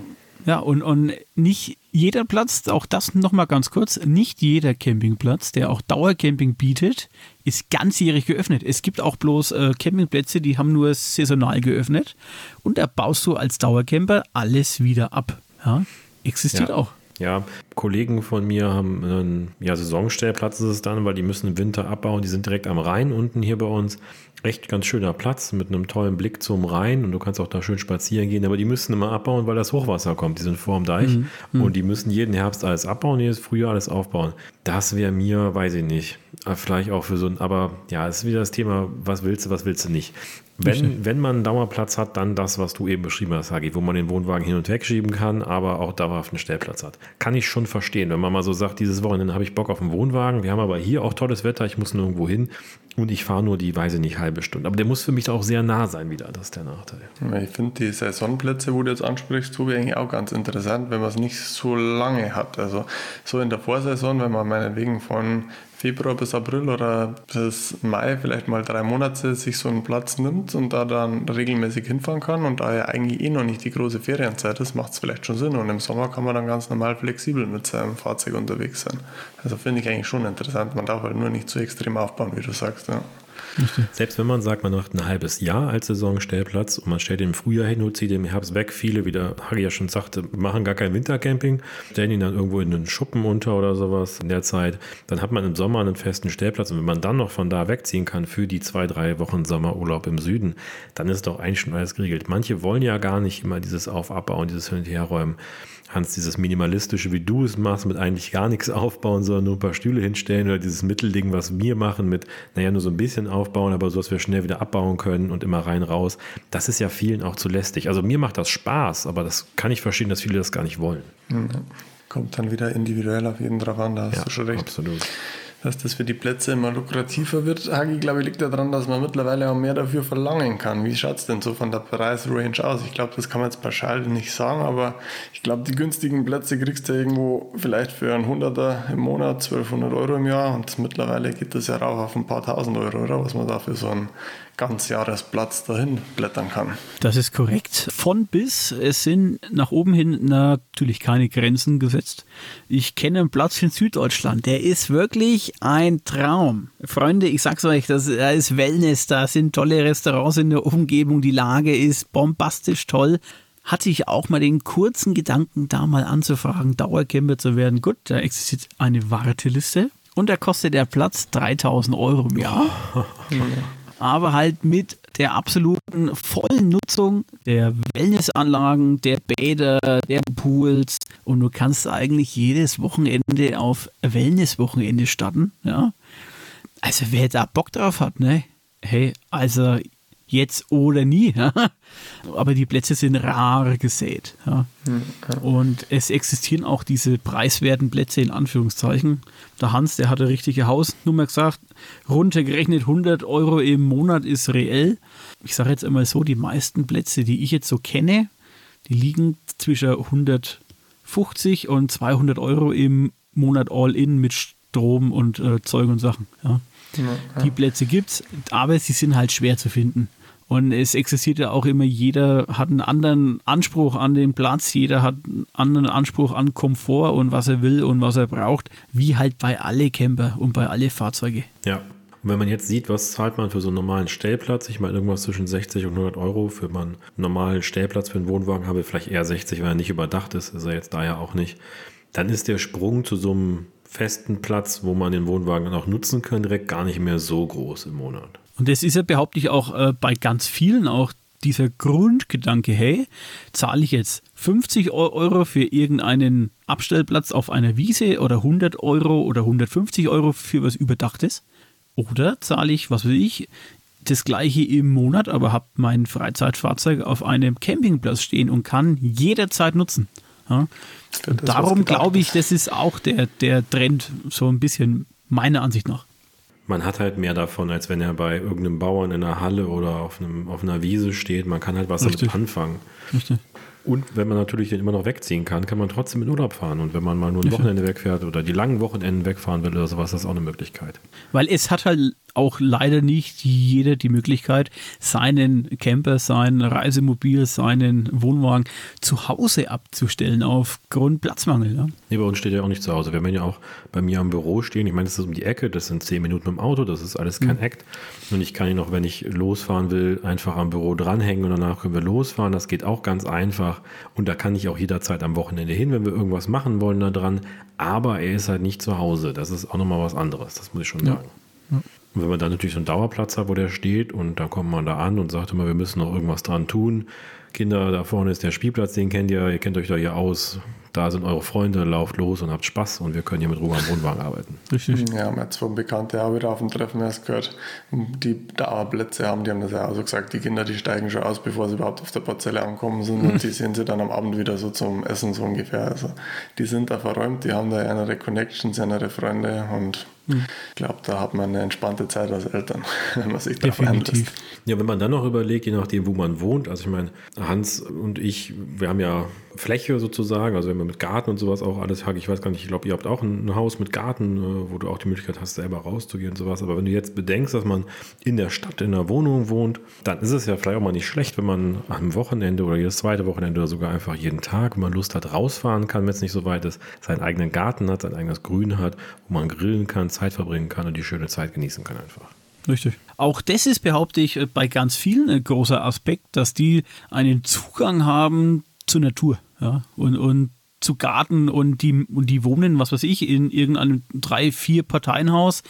ja, und, und nicht jeder Platz, auch das nochmal ganz kurz, nicht jeder Campingplatz, der auch Dauercamping bietet, ist ganzjährig geöffnet. Es gibt auch bloß äh, Campingplätze, die haben nur saisonal geöffnet und da baust du als Dauercamper alles wieder ab. Ja, existiert ja. auch. Ja, Kollegen von mir haben einen ja, Saisonstellplatz ist es dann, weil die müssen im Winter abbauen. Die sind direkt am Rhein unten hier bei uns echt ganz schöner Platz mit einem tollen Blick zum Rhein und du kannst auch da schön spazieren gehen, aber die müssen immer abbauen, weil das Hochwasser kommt. Die sind vor dem Deich mhm. mhm. und die müssen jeden Herbst alles abbauen, jedes Frühjahr alles aufbauen. Das wäre mir, weiß ich nicht, vielleicht auch für so ein, aber ja, es ist wieder das Thema, was willst du, was willst du nicht. Wenn, wenn man einen Dauerplatz hat, dann das, was du eben beschrieben hast, Hagi, wo man den Wohnwagen hin und weg schieben kann, aber auch dauerhaft einen Stellplatz hat. Kann ich schon verstehen, wenn man mal so sagt, dieses Wochenende habe ich Bock auf einen Wohnwagen, wir haben aber hier auch tolles Wetter, ich muss nirgendwo hin und ich fahre nur die, weiß ich nicht, halbe Stunde. Aber der muss für mich auch sehr nah sein wieder, das ist der Nachteil. Ich finde die Saisonplätze, wo du jetzt ansprichst, Tobi, eigentlich auch ganz interessant, wenn man es nicht so lange hat. Also so in der Vorsaison, wenn man meinetwegen von Februar bis April oder bis Mai vielleicht mal drei Monate sich so einen Platz nimmt und da dann regelmäßig hinfahren kann und da ja eigentlich eh noch nicht die große Ferienzeit ist, macht es vielleicht schon Sinn und im Sommer kann man dann ganz normal flexibel mit seinem Fahrzeug unterwegs sein. Also finde ich eigentlich schon interessant. Man darf halt nur nicht zu extrem aufbauen, wie du sagst. Ja. Richtig. Selbst wenn man sagt, man macht ein halbes Jahr als Saisonstellplatz und man stellt ihn im Frühjahr hin und zieht den im Herbst weg, viele, wie der Hagi ja schon sagte, machen gar kein Wintercamping, stellen ihn dann irgendwo in einen Schuppen unter oder sowas in der Zeit, dann hat man im Sommer einen festen Stellplatz und wenn man dann noch von da wegziehen kann für die zwei, drei Wochen Sommerurlaub im Süden, dann ist doch eigentlich schon alles geregelt. Manche wollen ja gar nicht immer dieses Auf-Abbauen, dieses Hin- und Herräumen. Hans, dieses Minimalistische, wie du es machst, mit eigentlich gar nichts aufbauen, sondern nur ein paar Stühle hinstellen oder dieses Mittelding, was wir machen, mit, naja, nur so ein bisschen aufbauen, aber so, dass wir schnell wieder abbauen können und immer rein, raus. Das ist ja vielen auch zu lästig. Also mir macht das Spaß, aber das kann ich verstehen, dass viele das gar nicht wollen. Mhm. Kommt dann wieder individuell auf jeden drauf an, da hast ja, du schon recht. Absolut dass das für die Plätze immer lukrativer wird. Hagi, glaube ich, liegt daran, dass man mittlerweile auch mehr dafür verlangen kann. Wie schaut es denn so von der Preisrange aus? Ich glaube, das kann man jetzt pauschal nicht sagen, aber ich glaube, die günstigen Plätze kriegst du irgendwo vielleicht für einen Hunderter im Monat, 1200 Euro im Jahr und mittlerweile geht das ja rauf auf ein paar tausend Euro, oder? Was man da für so einen Ganzjahresplatz dahin blättern kann. Das ist korrekt. Von bis, es sind nach oben hin natürlich keine Grenzen gesetzt. Ich kenne einen Platz in Süddeutschland, der ist wirklich ein Traum. Freunde, ich sag's euch, das ist Wellness, da sind tolle Restaurants in der Umgebung, die Lage ist bombastisch toll hatte ich auch mal den kurzen Gedanken, da mal anzufragen, Dauercamper zu werden. Gut, da existiert eine Warteliste und da kostet der Platz 3000 Euro im Jahr. aber halt mit der absoluten vollen Nutzung der Wellnessanlagen, der Bäder, der Pools und du kannst eigentlich jedes Wochenende auf Wellnesswochenende starten, ja. Also wer da Bock drauf hat, ne? Hey, also jetzt oder nie. Ja? Aber die Plätze sind rar gesät. Ja? Und es existieren auch diese preiswerten Plätze in Anführungszeichen. Der Hans, der hat eine richtige Hausnummer gesagt, runtergerechnet 100 Euro im Monat ist reell. Ich sage jetzt einmal so, die meisten Plätze, die ich jetzt so kenne, die liegen zwischen 150 und 200 Euro im Monat all in mit Strom und äh, Zeug und Sachen. Ja. Ja, Die Plätze gibt es, aber sie sind halt schwer zu finden. Und es existiert ja auch immer, jeder hat einen anderen Anspruch an den Platz, jeder hat einen anderen Anspruch an Komfort und was er will und was er braucht, wie halt bei alle Camper und bei alle Fahrzeuge. Ja. Und wenn man jetzt sieht, was zahlt man für so einen normalen Stellplatz, ich meine irgendwas zwischen 60 und 100 Euro für einen normalen Stellplatz für einen Wohnwagen habe, vielleicht eher 60, weil er nicht überdacht ist, ist er jetzt da ja auch nicht, dann ist der Sprung zu so einem festen Platz, wo man den Wohnwagen auch nutzen kann, direkt gar nicht mehr so groß im Monat. Und das ist ja, behaupte ich, auch äh, bei ganz vielen auch dieser Grundgedanke, hey, zahle ich jetzt 50 Euro für irgendeinen Abstellplatz auf einer Wiese oder 100 Euro oder 150 Euro für was Überdachtes? Oder zahle ich, was weiß ich, das gleiche im Monat, aber habe mein Freizeitfahrzeug auf einem Campingplatz stehen und kann jederzeit nutzen. Ja? darum glaube ich, das ist auch der, der Trend, so ein bisschen meiner Ansicht nach. Man hat halt mehr davon, als wenn er bei irgendeinem Bauern in einer Halle oder auf, einem, auf einer Wiese steht. Man kann halt was Richtig. damit anfangen. Richtig. Und wenn man natürlich den immer noch wegziehen kann, kann man trotzdem in Urlaub fahren. Und wenn man mal nur ein Wochenende wegfährt oder die langen Wochenenden wegfahren will oder sowas, das ist auch eine Möglichkeit. Weil es hat halt auch leider nicht jeder die Möglichkeit, seinen Camper, sein Reisemobil, seinen Wohnwagen zu Hause abzustellen aufgrund Platzmangel. Ja? Nee, bei uns steht ja auch nicht zu Hause. Wir haben ja auch bei mir am Büro stehen. Ich meine, das ist um die Ecke, das sind zehn Minuten im Auto, das ist alles kein mhm. Act. Und ich kann ihn auch, wenn ich losfahren will, einfach am Büro dranhängen und danach können wir losfahren. Das geht auch ganz einfach. Und da kann ich auch jederzeit am Wochenende hin, wenn wir irgendwas machen wollen da dran. Aber er ist halt nicht zu Hause. Das ist auch nochmal was anderes, das muss ich schon sagen. Ja. Und wenn man dann natürlich so einen Dauerplatz hat, wo der steht und dann kommt man da an und sagt immer, wir müssen noch irgendwas dran tun. Kinder, da vorne ist der Spielplatz, den kennt ihr, ihr kennt euch da hier aus. Da sind eure Freunde, lauft los und habt Spaß und wir können hier mit Ruhe am Wohnwagen arbeiten. Richtig. Ja, haben jetzt von Bekannten auch wieder auf dem Treffen erst gehört, die Dauerplätze haben, die haben das ja auch so gesagt, die Kinder, die steigen schon aus, bevor sie überhaupt auf der Parzelle ankommen sind mhm. und die sehen sie dann am Abend wieder so zum Essen so ungefähr. Also die sind da verräumt, die haben da andere Connections, andere Freunde und ich glaube, da hat man eine entspannte Zeit als Eltern, wenn man sich darauf einlässt. Ja, wenn man dann noch überlegt, je nachdem, wo man wohnt, also ich meine, Hans und ich, wir haben ja Fläche sozusagen, also wenn man mit Garten und sowas auch alles hat, ich weiß gar nicht, ich glaube, ihr habt auch ein Haus mit Garten, äh, wo du auch die Möglichkeit hast, selber rauszugehen und sowas, aber wenn du jetzt bedenkst, dass man in der Stadt in einer Wohnung wohnt, dann ist es ja vielleicht auch mal nicht schlecht, wenn man am Wochenende oder jedes zweite Wochenende oder sogar einfach jeden Tag, wenn man Lust hat, rausfahren kann, wenn es nicht so weit ist, seinen eigenen Garten hat, sein eigenes Grün hat, wo man grillen kann, Zeit verbringen kann und die schöne Zeit genießen kann einfach. Richtig. Auch das ist, behaupte ich, bei ganz vielen ein großer Aspekt, dass die einen Zugang haben zur Natur ja, und, und zu Garten und die, und die wohnen, was weiß ich, in irgendeinem drei, vier Parteienhaus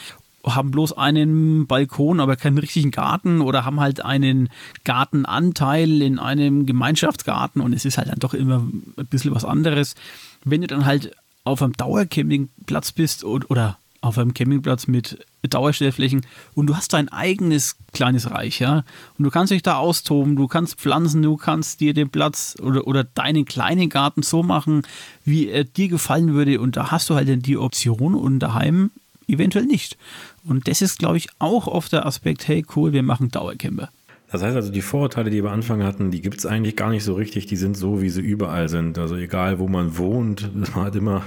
haben bloß einen Balkon, aber keinen richtigen Garten oder haben halt einen Gartenanteil in einem Gemeinschaftsgarten und es ist halt dann doch immer ein bisschen was anderes. Wenn du dann halt auf einem Dauercampingplatz bist oder auf einem Campingplatz mit Dauerstellflächen und du hast dein eigenes kleines Reich, ja. Und du kannst dich da austoben, du kannst pflanzen, du kannst dir den Platz oder, oder deinen kleinen Garten so machen, wie er dir gefallen würde. Und da hast du halt dann die Option und daheim eventuell nicht. Und das ist, glaube ich, auch oft der Aspekt, hey cool, wir machen Dauercamper. Das heißt also, die Vorurteile, die wir Anfang hatten, die gibt es eigentlich gar nicht so richtig. Die sind so, wie sie überall sind. Also egal, wo man wohnt, man hat immer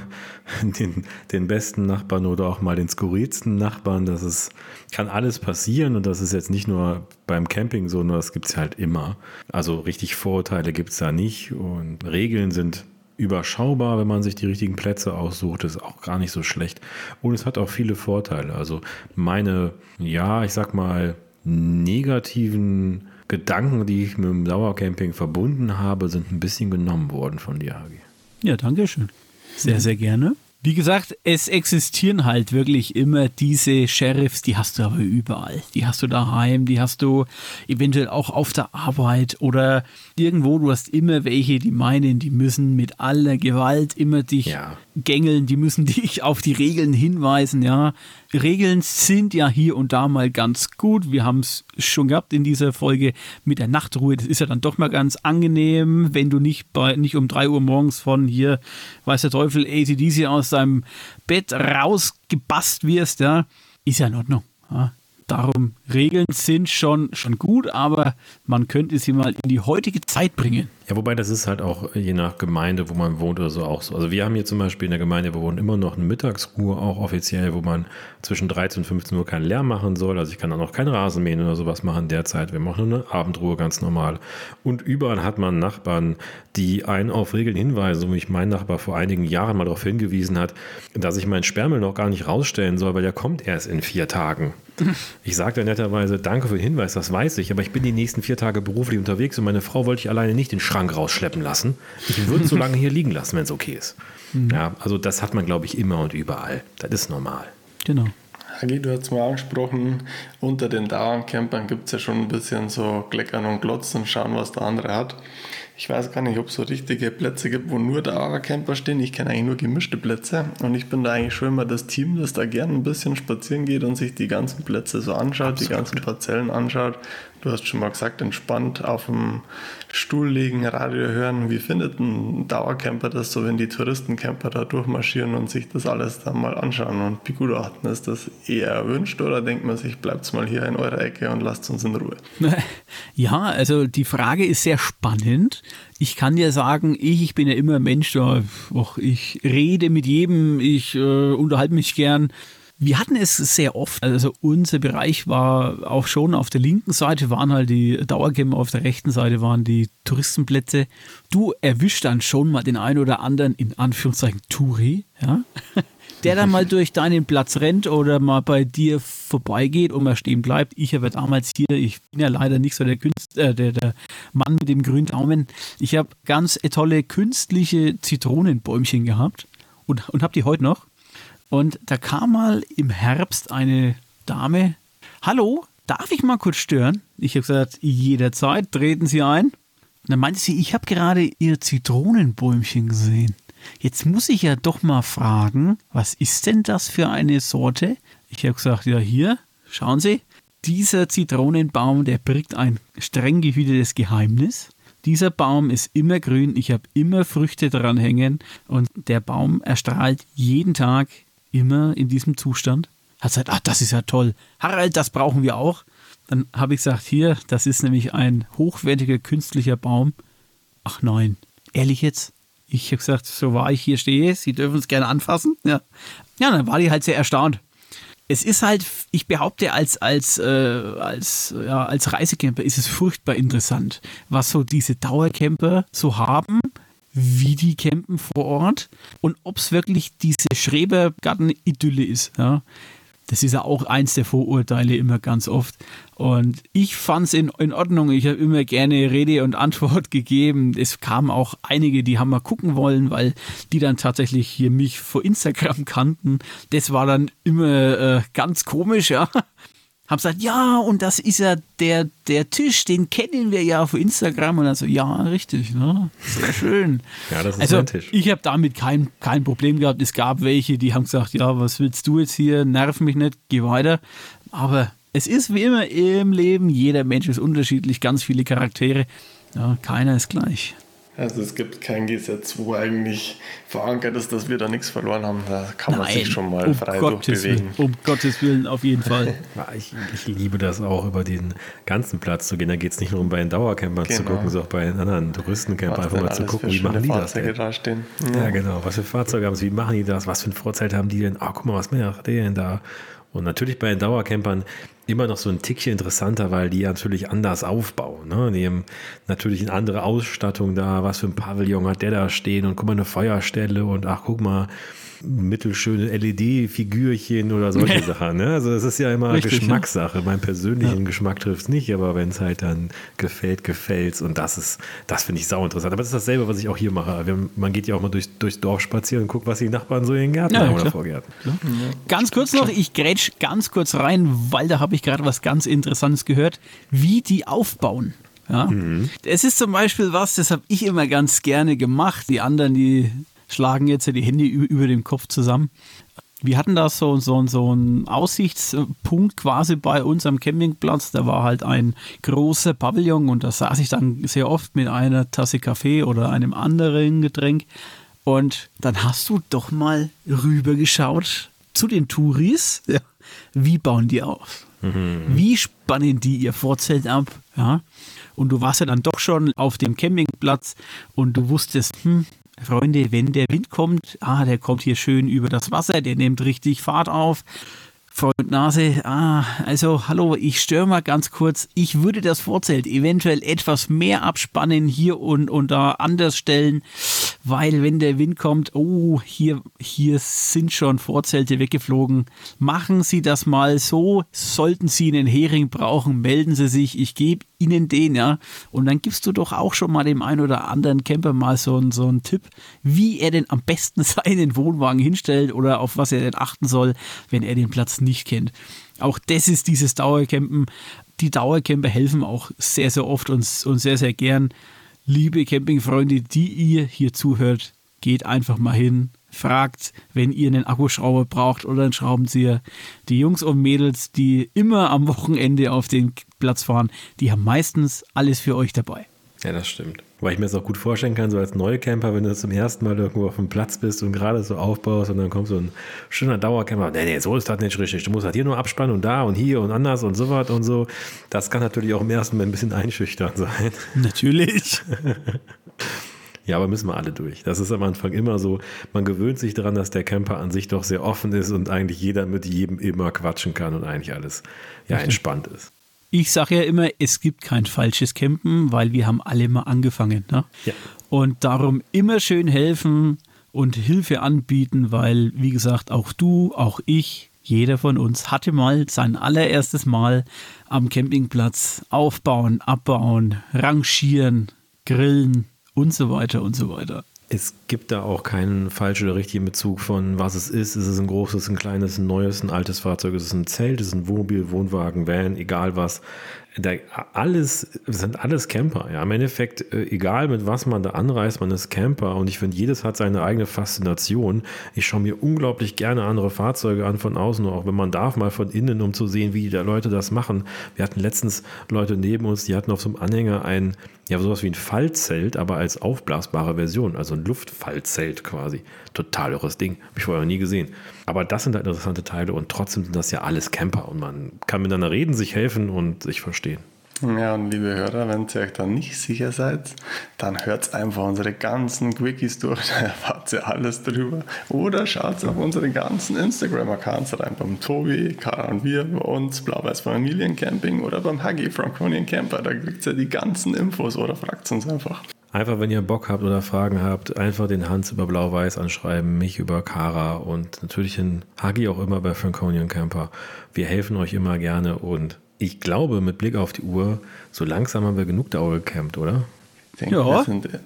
den, den besten Nachbarn oder auch mal den skurrilsten Nachbarn. Das ist, kann alles passieren und das ist jetzt nicht nur beim Camping so, nur das gibt es halt immer. Also richtig Vorurteile gibt es da nicht und Regeln sind überschaubar, wenn man sich die richtigen Plätze aussucht, ist auch gar nicht so schlecht. Und es hat auch viele Vorteile. Also meine, ja, ich sag mal, negativen Gedanken, die ich mit dem Dauercamping verbunden habe, sind ein bisschen genommen worden von dir, Hagi. Ja, danke schön. Sehr, sehr gerne. Wie gesagt, es existieren halt wirklich immer diese Sheriffs, die hast du aber überall. Die hast du daheim, die hast du eventuell auch auf der Arbeit oder irgendwo. Du hast immer welche, die meinen, die müssen mit aller Gewalt immer dich ja. Gängeln, die müssen dich auf die Regeln hinweisen, ja. Regeln sind ja hier und da mal ganz gut. Wir haben es schon gehabt in dieser Folge mit der Nachtruhe. Das ist ja dann doch mal ganz angenehm, wenn du nicht bei nicht um 3 Uhr morgens von hier, weiß der Teufel, ACDC aus deinem Bett rausgebast wirst, ja. Ist ja in Ordnung. Ja. Darum, Regeln sind schon, schon gut, aber man könnte sie mal in die heutige Zeit bringen. Ja, wobei das ist halt auch je nach Gemeinde, wo man wohnt oder so auch so. Also wir haben hier zum Beispiel in der Gemeinde, wir wohnen immer noch eine Mittagsruhe, auch offiziell, wo man zwischen 13 und 15 Uhr keinen Lärm machen soll. Also ich kann auch kein Rasenmähen oder sowas machen derzeit. Wir machen nur eine Abendruhe ganz normal. Und überall hat man Nachbarn, die einen auf Regeln hinweisen, so wie mich mein Nachbar vor einigen Jahren mal darauf hingewiesen hat, dass ich meinen Sperrmüll noch gar nicht rausstellen soll, weil der kommt erst in vier Tagen. Ich sagte netterweise, danke für den Hinweis, das weiß ich, aber ich bin die nächsten vier Tage beruflich unterwegs und meine Frau wollte ich alleine nicht den Schrank rausschleppen lassen. Ich würde es so lange hier liegen lassen, wenn es okay ist. Mhm. Ja, also das hat man, glaube ich, immer und überall. Das ist normal. Genau. Hagi, du hast mal angesprochen, unter den Dauercampern gibt es ja schon ein bisschen so Kleckern und Glotzen, schauen, was der andere hat. Ich weiß gar nicht, ob es so richtige Plätze gibt, wo nur Dauercamper stehen. Ich kenne eigentlich nur gemischte Plätze und ich bin da eigentlich schon immer das Team, das da gerne ein bisschen spazieren geht und sich die ganzen Plätze so anschaut, Absolut. die ganzen Parzellen anschaut Du hast schon mal gesagt, entspannt auf dem Stuhl liegen, Radio hören. Wie findet ein Dauercamper das so, wenn die Touristencamper da durchmarschieren und sich das alles dann mal anschauen und begutachten? Ist das eher erwünscht oder denkt man sich, bleibt mal hier in eurer Ecke und lasst uns in Ruhe? Ja, also die Frage ist sehr spannend. Ich kann dir sagen, ich, ich bin ja immer Mensch, ich rede mit jedem, ich äh, unterhalte mich gern. Wir hatten es sehr oft. Also unser Bereich war auch schon auf der linken Seite waren halt die Dauercamper, auf der rechten Seite waren die Touristenplätze. Du erwischst dann schon mal den einen oder anderen in Anführungszeichen Touri, ja, der dann mal durch deinen Platz rennt oder mal bei dir vorbeigeht und mal stehen bleibt. Ich habe damals hier, ich bin ja leider nicht so der, Künstler, äh, der, der Mann mit dem grünen Daumen. Ich habe ganz tolle künstliche Zitronenbäumchen gehabt und, und habe die heute noch. Und da kam mal im Herbst eine Dame. Hallo, darf ich mal kurz stören? Ich habe gesagt, jederzeit, treten Sie ein. Und dann meinte sie, ich habe gerade Ihr Zitronenbäumchen gesehen. Jetzt muss ich ja doch mal fragen, was ist denn das für eine Sorte? Ich habe gesagt, ja hier, schauen Sie, dieser Zitronenbaum, der birgt ein streng gehütetes Geheimnis. Dieser Baum ist immer grün, ich habe immer Früchte dran hängen und der Baum erstrahlt jeden Tag immer in diesem Zustand. Hat gesagt, ach, das ist ja toll. Harald, das brauchen wir auch. Dann habe ich gesagt, hier, das ist nämlich ein hochwertiger künstlicher Baum. Ach nein, ehrlich jetzt? Ich habe gesagt, so war ich hier stehe, Sie dürfen es gerne anfassen. Ja. ja, dann war die halt sehr erstaunt. Es ist halt, ich behaupte, als, als, äh, als, ja, als Reisecamper ist es furchtbar interessant, was so diese Dauercamper so haben, wie die campen vor Ort und ob es wirklich diese Schrebergarten-Idylle ist. Ja. Das ist ja auch eins der Vorurteile immer ganz oft. Und ich fand es in, in Ordnung. Ich habe immer gerne Rede und Antwort gegeben. Es kamen auch einige, die haben mal gucken wollen, weil die dann tatsächlich hier mich vor Instagram kannten. Das war dann immer äh, ganz komisch, ja. Hab gesagt, ja, und das ist ja der, der Tisch, den kennen wir ja auf Instagram. Und dann so, ja, richtig, ne? Sehr schön. Ja, das ist also, mein Tisch. Ich habe damit kein, kein Problem gehabt. Es gab welche, die haben gesagt, ja, was willst du jetzt hier? Nerv mich nicht, geh weiter. Aber es ist wie immer im Leben, jeder Mensch ist unterschiedlich, ganz viele Charaktere. Ja, keiner ist gleich. Also es gibt kein Gesetz, wo eigentlich verankert ist, dass wir da nichts verloren haben. Da kann man Nein, sich schon mal um frei Gottes durchbewegen. Willen, um Gottes Willen, auf jeden Fall. Ja, ich, ich liebe das auch, über den ganzen Platz zu gehen. Da geht es nicht nur um bei den Dauercampern zu Genau. gucken, sondern auch bei den anderen Touristencampern einfach mal zu gucken, wie machen die das Fahrzeuge denn? da stehen. Ja, genau. Was für Fahrzeuge haben sie? Wie machen die das? Was für ein Vorzelt haben die denn? Ah, guck mal, was macht der denn da? Und natürlich bei den Dauercampern immer noch so ein Tickchen interessanter, weil die natürlich anders aufbauen. Ne? Die haben natürlich eine andere Ausstattung da. Was für ein Pavillon hat der da stehen? Und guck mal, eine Feuerstelle und ach, guck mal, mittelschöne LED-Figürchen oder solche Sachen. Ne? Also das ist ja immer Richtig, ja. Geschmackssache. Mein persönlichen Geschmack trifft es nicht, aber wenn es halt dann gefällt, gefällt Und das ist, das finde ich sau interessant. Aber das ist dasselbe, was ich auch hier mache. Wir, man geht ja auch mal durch, durchs Dorf spazieren und guckt, was die Nachbarn so in den Gärten Ja, haben ja, oder. Vorgärten. Ganz kurz noch, ich grätsch ganz kurz rein, weil da habe ich gerade was ganz Interessantes gehört, wie die aufbauen. Ja? Es ist zum Beispiel was, das habe ich immer ganz gerne gemacht. Die anderen, die schlagen jetzt ja die Hände über, dem Kopf zusammen. Wir hatten da so, so, so einen Aussichtspunkt quasi bei uns am Campingplatz. Da war halt ein großer Pavillon und da saß ich dann sehr oft mit einer Tasse Kaffee oder einem anderen Getränk. Und dann hast du doch mal rübergeschaut zu den Touris. Ja. Wie bauen die auf? Wie spannen die ihr Vorzelt ab? Ja. Und du warst ja dann doch schon auf dem Campingplatz und du wusstest, hm, Freunde, wenn der Wind kommt, ah, der kommt hier schön über das Wasser, der nimmt richtig Fahrt auf. Freund Nase, ah, also hallo, ich störe mal ganz kurz. Ich würde das Vorzelt eventuell etwas mehr abspannen hier und, und da anders stellen, weil wenn der Wind kommt, oh, hier, hier sind schon Vorzelte weggeflogen. Machen Sie das mal so. Sollten Sie einen Hering brauchen, melden Sie sich. Ich gebe Ihnen den, ja. Und dann gibst du doch auch schon mal dem einen oder anderen Camper mal so, so einen Tipp, wie er denn am besten seinen Wohnwagen hinstellt oder auf was er denn achten soll, wenn er den Platz nicht kennt. Auch das ist dieses Dauercampen. Die Dauercamper helfen auch sehr, sehr oft und, und sehr, sehr gern. Liebe Campingfreunde, die ihr hier zuhört, geht einfach mal hin, fragt, wenn ihr einen Akkuschrauber braucht oder einen Schraubenzieher. Die Jungs und Mädels, die immer am Wochenende auf den Platz fahren, die haben meistens alles für euch dabei. Ja, das stimmt. Weil ich mir das auch gut vorstellen kann, so als Neucamper, wenn du zum ersten Mal irgendwo auf dem Platz bist und gerade so aufbaust und dann kommt so ein schöner Dauercamper. Nee, nee, so ist das nicht richtig. Du musst halt hier nur abspannen und da und hier und anders und so was und so. Das kann natürlich auch im ersten Mal ein bisschen einschüchtern sein. Natürlich. Ja, aber müssen wir alle durch. Das ist am Anfang immer so. Man gewöhnt sich daran, dass der Camper an sich doch sehr offen ist und eigentlich jeder mit jedem immer quatschen kann und eigentlich alles ja entspannt ist. Ich sage ja immer, es gibt kein falsches Campen, weil wir haben alle mal angefangen. Ne? Ja. Und darum immer schön helfen und Hilfe anbieten, weil, wie gesagt, auch du, auch ich, jeder von uns hatte mal sein allererstes Mal am Campingplatz aufbauen, abbauen, rangieren, grillen und so weiter und so weiter. Es gibt da auch keinen falschen oder richtigen Bezug von, was es ist. Ist es ein großes, ein kleines, ein neues, ein altes Fahrzeug? Ist es ein Zelt? Ist es ein Wohnmobil, Wohnwagen, Van, egal was. Da, alles sind alles Camper. Ja, im Endeffekt, äh, egal mit was man da anreist, man ist Camper und ich finde, jedes hat seine eigene Faszination. Ich schaue mir unglaublich gerne andere Fahrzeuge an von außen, auch wenn man darf, mal von innen, um zu sehen, wie die Leute das machen. Wir hatten letztens Leute neben uns, die hatten auf so einem Anhänger ein, ja, sowas wie ein Fallzelt, aber als aufblasbare Version, also ein Luftfallzelt quasi. Total irres Ding. Habe ich vorher noch nie gesehen. Aber das sind halt interessante Teile und trotzdem sind das ja alles Camper und man kann miteinander reden, sich helfen und sich verstehen. Ja, und liebe Hörer, wenn ihr euch dann nicht sicher seid, dann hört einfach unsere ganzen Quickies durch, da erfahrt ihr alles drüber. Oder schaut auf unsere ganzen Instagram-Accounts rein, beim Tobi, Kara und wir, bei uns, Blau-Weiß Familiencamping oder beim Huggy Franconian Camper, da kriegt ihr die ganzen Infos oder fragt uns einfach. Einfach, wenn ihr Bock habt oder Fragen habt, einfach den Hans über Blau-Weiß anschreiben, mich über Kara und natürlich den Hagi auch immer bei Franconian Camper. Wir helfen euch immer gerne und ich glaube, mit Blick auf die Uhr, so langsam haben wir genug Dauer gecampt, oder? Ich denke, ja. wir sind ein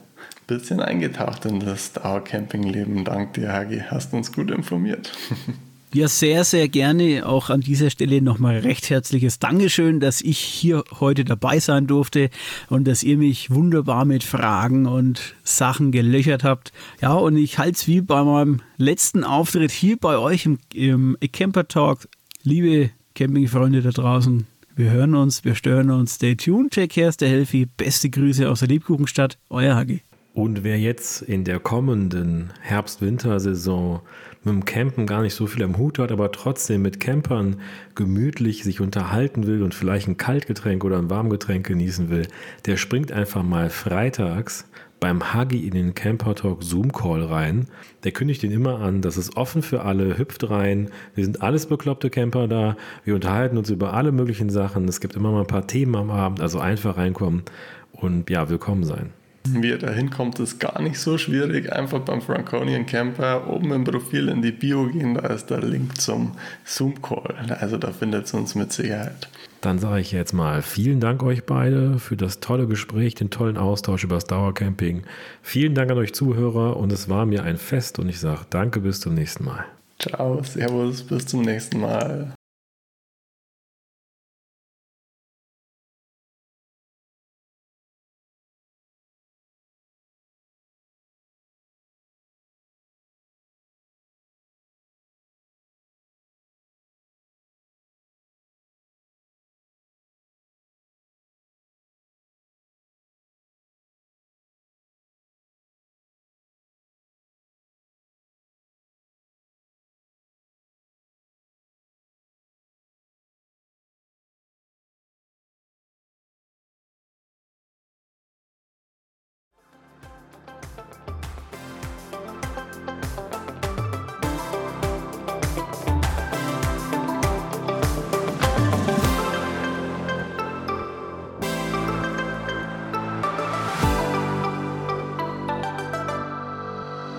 bisschen eingetaucht in das Dauercampingleben. Dank dir, Hagi. Hast uns gut informiert. Ja, sehr, sehr gerne. Auch an dieser Stelle nochmal recht herzliches Dankeschön, dass ich hier heute dabei sein durfte und dass ihr mich wunderbar mit Fragen und Sachen gelöchert habt. Ja, und ich halte es wie bei meinem letzten Auftritt hier bei euch im, im Camper Talk. Liebe Campingfreunde da draußen, wir hören uns, wir stören uns. Stay tuned, take care, stay healthy. Beste Grüße aus der Liebkuchenstadt, euer Hagi. Und wer jetzt in der kommenden Herbst-Wintersaison mit dem Campen gar nicht so viel am Hut hat, aber trotzdem mit Campern gemütlich sich unterhalten will und vielleicht ein Kaltgetränk oder ein Warmgetränk genießen will, der springt einfach mal freitags beim Hagi in den Camper Talk Zoom Call rein. Der kündigt ihn immer an, das ist offen für alle, hüpft rein. Wir sind alles bekloppte Camper da. Wir unterhalten uns über alle möglichen Sachen. Es gibt immer mal ein paar Themen am Abend, also einfach reinkommen und ja, willkommen sein. Wie ihr da hinkommt, ist gar nicht so schwierig. Einfach beim Franconian Camper oben im Profil in die Bio gehen, da ist der Link zum Zoom-Call. Also da findet ihr uns mit Sicherheit. Dann sage ich jetzt mal vielen Dank euch beide für das tolle Gespräch, den tollen Austausch über das Dauercamping. Vielen Dank an euch Zuhörer und es war mir ein Fest und ich sage danke bis zum nächsten Mal. Ciao, Servus, bis zum nächsten Mal.